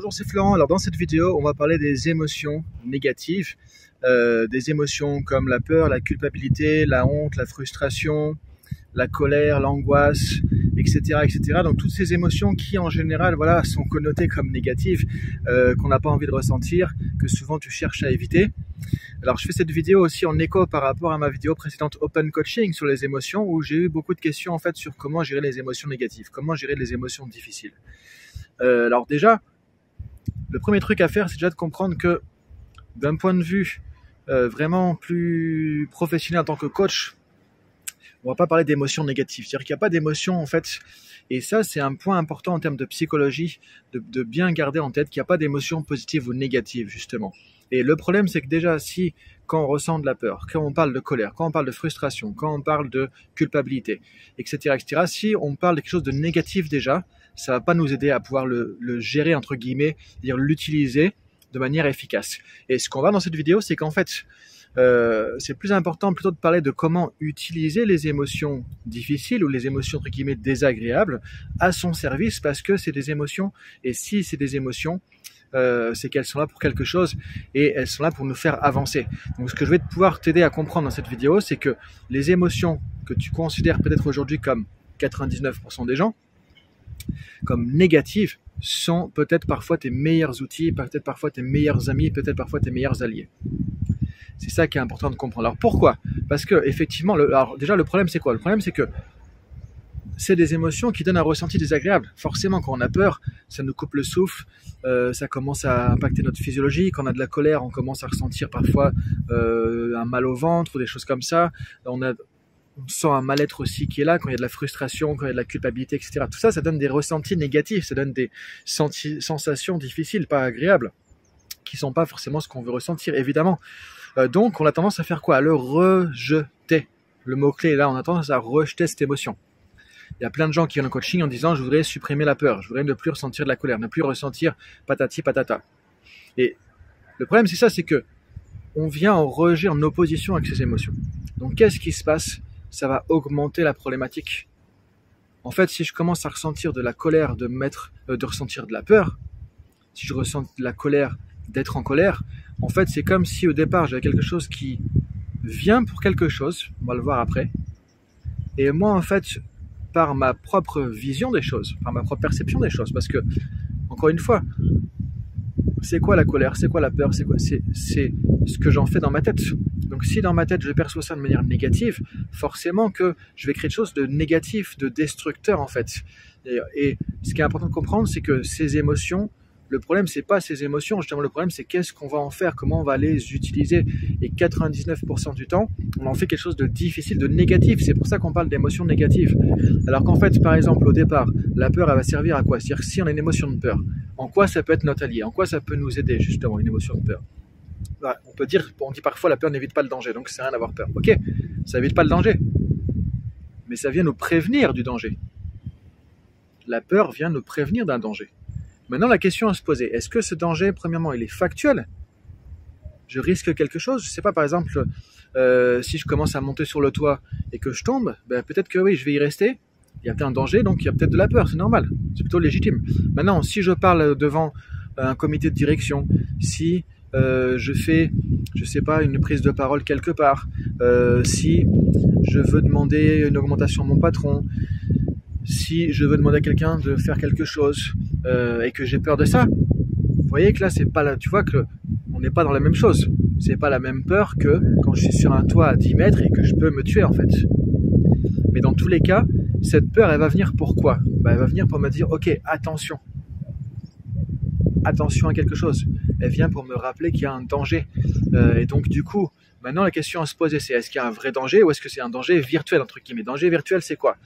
Bonjour, c'est Florent. Alors dans cette vidéo, on va parler des émotions négatives, euh, des émotions comme la peur, la culpabilité, la honte, la frustration, la colère, l'angoisse, etc., etc. Donc toutes ces émotions qui en général, voilà, sont connotées comme négatives, euh, qu'on n'a pas envie de ressentir, que souvent tu cherches à éviter. Alors je fais cette vidéo aussi en écho par rapport à ma vidéo précédente Open Coaching sur les émotions, où j'ai eu beaucoup de questions en fait sur comment gérer les émotions négatives, comment gérer les émotions difficiles. Euh, alors déjà, le premier truc à faire, c'est déjà de comprendre que d'un point de vue euh, vraiment plus professionnel en tant que coach, on va pas parler d'émotions négatives. C'est-à-dire qu'il n'y a pas d'émotions en fait. Et ça, c'est un point important en termes de psychologie, de, bien garder en tête qu'il n'y a pas d'émotions positives ou négatives, justement. Et le problème, c'est que déjà, si quand on ressent de la peur, quand on parle de colère, quand on parle de frustration, quand on parle de culpabilité, etc., etc., si on parle de quelque chose de négatif déjà, ça va pas nous aider à pouvoir le, gérer entre guillemets, dire l'utiliser de manière efficace. Et ce qu'on va dans cette vidéo, c'est qu'en fait, euh, c'est plus important plutôt de parler de comment utiliser les émotions difficiles ou les émotions entre guillemets désagréables à son service parce que c'est des émotions et si c'est des émotions euh, c'est qu'elles sont là pour quelque chose et elles sont là pour nous faire avancer. Donc ce que je vais pouvoir t'aider à comprendre dans cette vidéo, c'est que les émotions que tu considères peut-être aujourd'hui comme 99% des gens, comme négatives sont peut-être parfois tes meilleurs outils, peut-être parfois tes meilleurs amis, peut-être parfois tes meilleurs alliés. C'est ça qui est important de comprendre. Alors pourquoi? Parce que effectivement, alors déjà le problème c'est quoi? Le problème c'est que c'est des émotions qui donnent un ressenti désagréable. Forcément, quand on a peur, ça nous coupe le souffle, euh, ça commence à impacter notre physiologie. Quand on a de la colère, on commence à ressentir parfois euh, un mal au ventre ou des choses comme ça. On sent un mal-être aussi qui est là, quand il y a de la frustration, quand il y a de la culpabilité, etc. Tout ça, ça donne des ressentis négatifs, ça donne des sensations difficiles, pas agréables, qui sont pas forcément ce qu'on veut ressentir, évidemment. Euh, donc, on a tendance à faire quoi? À le rejeter. Le mot-clé est là, on a tendance à rejeter cette émotion. Il y a plein de gens qui viennent en coaching en disant je voudrais supprimer la peur, je voudrais ne plus ressentir de la colère, ne plus ressentir patati patata. Et le problème c'est ça, c'est que on vient en rejet, en opposition avec ces émotions. Donc qu'est-ce qui se passe? Ça va augmenter la problématique. En fait, si je commence à ressentir de la colère, de mettre, euh, de ressentir de la peur, si je ressens de la colère, d'être en colère, en fait, c'est comme si au départ j'avais quelque chose qui vient pour quelque chose, on va le voir après, et moi en fait, par ma propre vision des choses, par ma propre perception des choses, parce que encore une fois, c'est quoi la colère, c'est quoi la peur, c'est quoi, c'est ce que j'en fais dans ma tête. Donc si dans ma tête je perçois ça de manière négative, forcément que je vais créer quelque chose de négatif, de destructeur en fait. Et, ce qui est important de comprendre, c'est que ces émotions, le problème c'est pas ces émotions, justement le problème c'est qu'est-ce qu'on va en faire, comment on va les utiliser. Et 99% du temps, on en fait quelque chose de difficile, de négatif. C'est pour ça qu'on parle d'émotions négatives. Alors qu'en fait, par exemple, au départ, la peur, elle va servir à quoi? C'est-à-dire si on a une émotion de peur, en quoi ça peut être notre allié? En quoi ça peut nous aider justement une émotion de peur? On peut dire, on dit parfois la peur n'évite pas le danger, donc c'est rien d'avoir peur. Ok, ça évite pas le danger, mais ça vient nous prévenir du danger. La peur vient nous prévenir d'un danger. Maintenant, la question à se poser, est-ce que ce danger, premièrement, il est factuel? Je risque quelque chose? Je sais pas, par exemple, euh, si je commence à monter sur le toit et que je tombe, ben, peut-être que oui, je vais y rester. Il y a peut-être un danger, donc il y a peut-être de la peur, c'est normal, c'est plutôt légitime. Maintenant, si je parle devant un comité de direction, si euh, je fais, je sais pas, une prise de parole quelque part, euh, si je veux demander une augmentation à mon patron, si je veux demander à quelqu'un de faire quelque chose euh, et que j'ai peur de ça, vous voyez que là c'est pas là, tu vois que on n'est pas dans la même chose. C'est pas la même peur que quand je suis sur un toit à 10 mètres et que je peux me tuer en fait. Mais dans tous les cas, cette peur, elle va venir pourquoi bah, Elle va venir pour me dire, ok, attention, attention à quelque chose. Elle vient pour me rappeler qu'il y a un danger. Euh, et donc du coup, maintenant la question à se poser, c'est est-ce qu'il y a un vrai danger ou est-ce que c'est un danger virtuel entre guillemets? Danger virtuel, c'est quoi?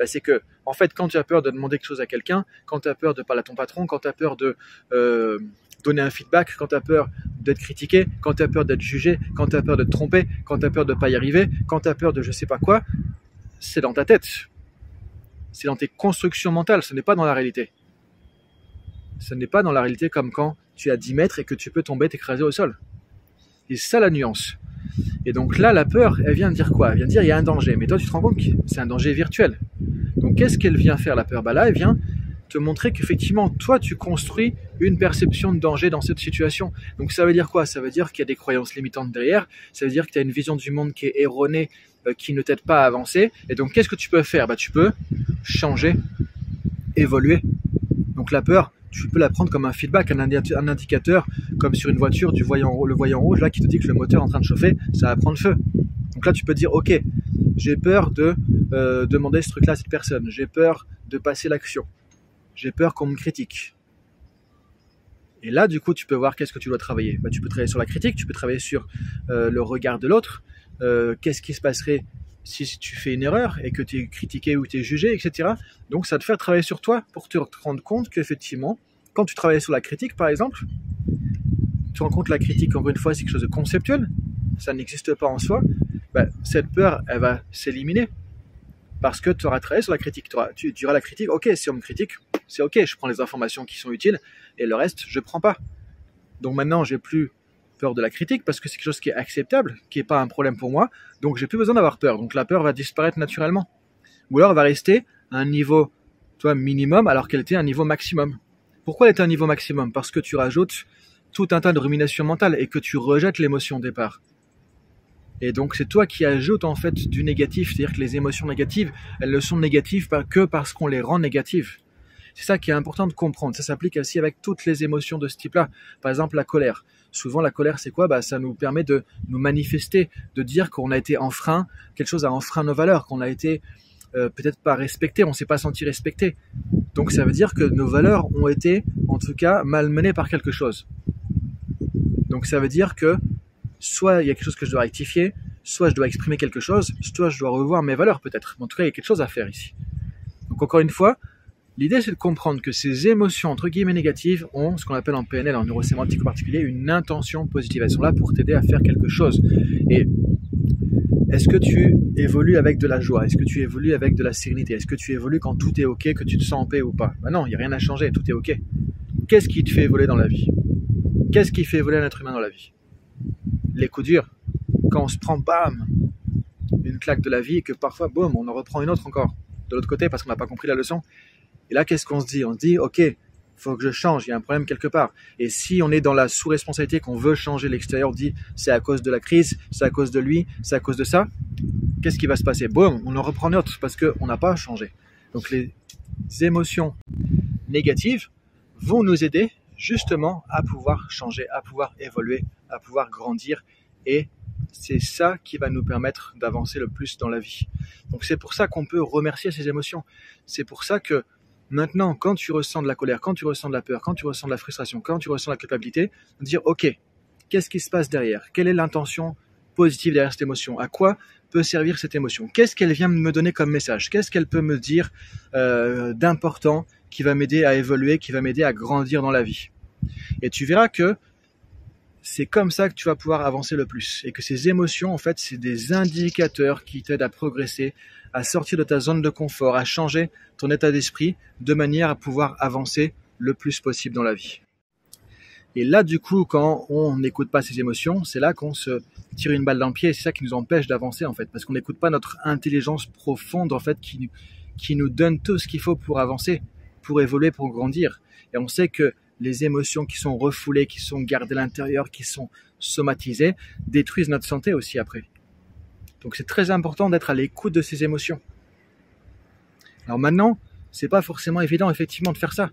Ben, C'est que en fait, quand tu as peur de demander quelque chose à quelqu'un, quand tu as peur de parler à ton patron, quand tu as peur de euh, donner un feedback, quand tu as peur d'être critiqué, quand tu as peur d'être jugé, quand tu as peur de te tromper, quand tu as peur de ne pas y arriver, quand tu as peur de je sais pas quoi, c'est dans ta tête. C'est dans tes constructions mentales, ce n'est pas dans la réalité. Ce n'est pas dans la réalité comme quand tu à 10 mètres et que tu peux tomber, t'écraser au sol. Et c'est ça la nuance. Et donc là, la peur, elle vient dire quoi? Elle vient dire il y a un danger. Mais toi, tu te rends compte que c'est un danger virtuel. Donc qu'est-ce qu'elle vient faire la peur Bah là, elle vient te montrer qu'effectivement, toi, tu construis une perception de danger dans cette situation. Donc ça veut dire quoi? Ça veut dire qu'il y a des croyances limitantes derrière, ça veut dire que tu as une vision du monde qui est erronée, euh, qui ne t'aide pas à avancer. Et donc qu'est-ce que tu peux faire? Bah, Tu peux changer, évoluer. Donc la peur, tu peux la prendre comme un feedback, un, indicateur, comme sur une voiture, du voyant, le voyant rouge là qui te dit que le moteur est en train de chauffer, ça va prendre feu. Donc là tu peux dire ok, j'ai peur de euh, demander ce truc-là à cette personne, j'ai peur de passer l'action, j'ai peur qu'on me critique. Et là, du coup, tu peux voir qu'est-ce que tu dois travailler. Bah, tu peux travailler sur la critique, tu peux travailler sur euh, le regard de l'autre, euh, qu'est-ce qui se passerait si tu fais une erreur et que tu es critiqué ou tu es jugé, etc. Donc ça te faire travailler sur toi pour te rendre compte qu'effectivement, quand tu travailles sur la critique, par exemple, tu rends compte que la critique, encore une fois, c'est quelque chose de conceptuel, ça n'existe pas en soi, bah, cette peur, elle va s'éliminer parce que tu auras travaillé sur la critique. Tu, diras la critique, ok, si on me critique, c'est ok, je prends les informations qui sont utiles et le reste, je prends pas. Donc maintenant, j'ai plus peur de la critique parce que c'est quelque chose qui est acceptable, qui n'est pas un problème pour moi. Donc j'ai plus besoin d'avoir peur. Donc la peur va disparaître naturellement. Ou alors elle va rester à un niveau toi, minimum alors qu'elle était à un niveau maximum. Pourquoi elle était à un niveau maximum? Parce que tu rajoutes tout un tas de ruminations mentales et que tu rejettes l'émotion au départ. Et donc c'est toi qui ajoutes en fait du négatif, c'est-à-dire que les émotions négatives, elles ne sont négatives que parce qu'on les rend négatives. C'est ça qui est important de comprendre. Ça s'applique aussi avec toutes les émotions de ce type-là. Par exemple, la colère. Souvent, la colère, c'est quoi? Bah, Ça nous permet de nous manifester, de dire qu'on a été enfreint, quelque chose a enfreint nos valeurs, qu'on a été euh, peut-être pas respecté, on s'est pas senti respecté. Donc ça veut dire que nos valeurs ont été, en tout cas, malmenées par quelque chose. Donc ça veut dire que soit il y a quelque chose que je dois rectifier, soit je dois exprimer quelque chose, soit je dois revoir mes valeurs peut-être. En tout cas, il y a quelque chose à faire ici. Donc encore une fois, L'idée, c'est de comprendre que ces émotions, entre guillemets, négatives ont ce qu'on appelle en PNL, en neurosémantique en particulier, une intention positive. Elles sont là pour t'aider à faire quelque chose. Et est-ce que tu évolues avec de la joie? Est-ce que tu évolues avec de la sérénité? Est-ce que tu évolues quand tout est OK, que tu te sens en paix ou pas? Ben Non, il n'y a rien à changer, tout est OK. Qu'est-ce qui te fait évoluer dans la vie? Qu'est-ce qui fait évoluer un être humain dans la vie? Les coups durs. Quand on se prend, bam, une claque de la vie que parfois, boum, on en reprend une autre encore de l'autre côté parce qu'on n'a pas compris la leçon. Et là, qu'est-ce qu'on se dit? On se dit, ok, faut que je change, il y a un problème quelque part. Et si on est dans la sous-responsabilité qu'on veut changer l'extérieur, on dit c'est à cause de la crise, c'est à cause de lui, c'est à cause de ça, qu'est-ce qui va se passer? Boum, on en reprend autre parce qu'on n'a pas changé. Donc les émotions négatives vont nous aider justement à pouvoir changer, à pouvoir évoluer, à pouvoir grandir. Et c'est ça qui va nous permettre d'avancer le plus dans la vie. Donc c'est pour ça qu'on peut remercier ces émotions. C'est pour ça que Maintenant, quand tu ressens de la colère, quand tu ressens de la peur, quand tu ressens de la frustration, quand tu ressens de la culpabilité, dire ok, qu'est-ce qui se passe derrière? Quelle est l'intention positive derrière cette émotion? À quoi peut servir cette émotion? Qu'est-ce qu'elle vient me donner comme message? Qu'est-ce qu'elle peut me dire euh, d'important qui va m'aider à évoluer, qui va m'aider à grandir dans la vie Et tu verras que c'est comme ça que tu vas pouvoir avancer le plus. Et que ces émotions, en fait, c'est des indicateurs qui t'aident à progresser, à sortir de ta zone de confort, à changer ton état d'esprit de manière à pouvoir avancer le plus possible dans la vie. Et là, du coup, quand on n'écoute pas ces émotions, c'est là qu'on se tire une balle dans le pied et c'est ça qui nous empêche d'avancer, en fait, parce qu'on n'écoute pas notre intelligence profonde, en fait, qui, qui nous donne tout ce qu'il faut pour avancer, pour évoluer, pour grandir. Et on sait que les émotions qui sont refoulées, qui sont gardées à l'intérieur, qui sont somatisées, détruisent notre santé aussi après. Donc c'est très important d'être à l'écoute de ces émotions. Alors maintenant, c'est pas forcément évident effectivement de faire ça.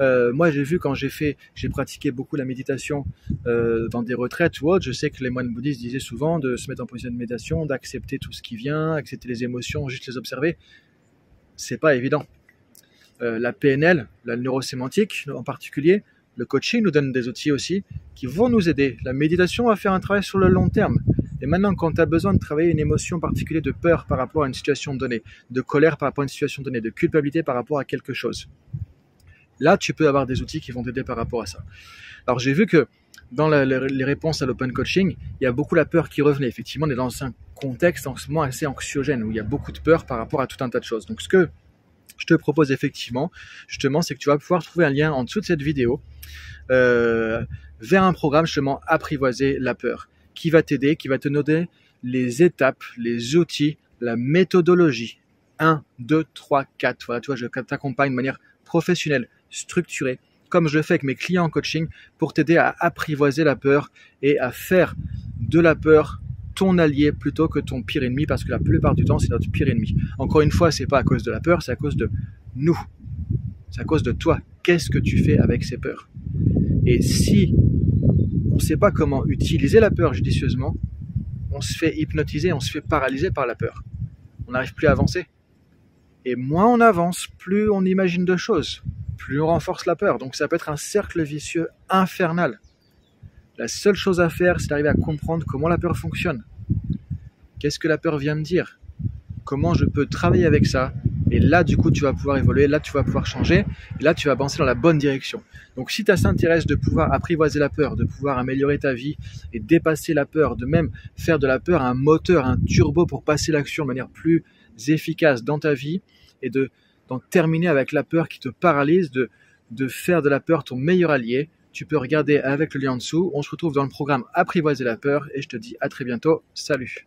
Euh, moi, j'ai vu quand j'ai fait, j'ai pratiqué beaucoup la méditation euh, dans des retraites ou autres. Je sais que les moines bouddhistes disaient souvent de se mettre en position de méditation, d'accepter tout ce qui vient, accepter les émotions, juste les observer. C'est pas évident. Euh, la PNL, la neurosémantique en particulier, le coaching nous donne des outils aussi qui vont nous aider. La méditation va faire un travail sur le long terme. Et maintenant, quand tu as besoin de travailler une émotion particulière de peur par rapport à une situation donnée, de colère par rapport à une situation donnée, de culpabilité par rapport à quelque chose, là, tu peux avoir des outils qui vont t'aider par rapport à ça. Alors, j'ai vu que dans les réponses à l'open coaching, il y a beaucoup la peur qui revenait. Effectivement, on est dans un contexte en ce moment assez anxiogène où il y a beaucoup de peur par rapport à tout un tas de choses. Donc, ce que je te propose effectivement, justement, c'est que tu vas pouvoir trouver un lien en dessous de cette vidéo euh, vers un programme justement apprivoiser la peur qui va t'aider, qui va te donner les étapes, les outils, la méthodologie. 1, 2, 3, 4. Voilà, tu vois, je t'accompagne de manière professionnelle, structurée, comme je le fais avec mes clients en coaching, pour t'aider à apprivoiser la peur et à faire de la peur ton allié plutôt que ton pire ennemi parce que la plupart du temps c'est notre pire ennemi. Encore une fois, c'est pas à cause de la peur, c'est à cause de nous. C'est à cause de toi. Qu'est-ce que tu fais avec ces peurs? Et si on ne sait pas comment utiliser la peur judicieusement, on se fait hypnotiser, on se fait paralyser par la peur. On n'arrive plus à avancer. Et moins on avance, plus on imagine de choses, plus on renforce la peur. Donc ça peut être un cercle vicieux infernal. La seule chose à faire, c'est d'arriver à comprendre comment la peur fonctionne. Qu'est-ce que la peur vient me dire? Comment je peux travailler avec ça? Et là, du coup, tu vas pouvoir évoluer, là, tu vas pouvoir changer, et là, tu vas avancer dans la bonne direction. Donc, si ça s'intéresse de pouvoir apprivoiser la peur, de pouvoir améliorer ta vie et dépasser la peur, de même faire de la peur un moteur, un turbo pour passer l'action de manière plus efficace dans ta vie et de d'en terminer avec la peur qui te paralyse, de faire de la peur ton meilleur allié, tu peux regarder avec le lien en dessous. On se retrouve dans le programme Apprivoiser la peur et je te dis à très bientôt. Salut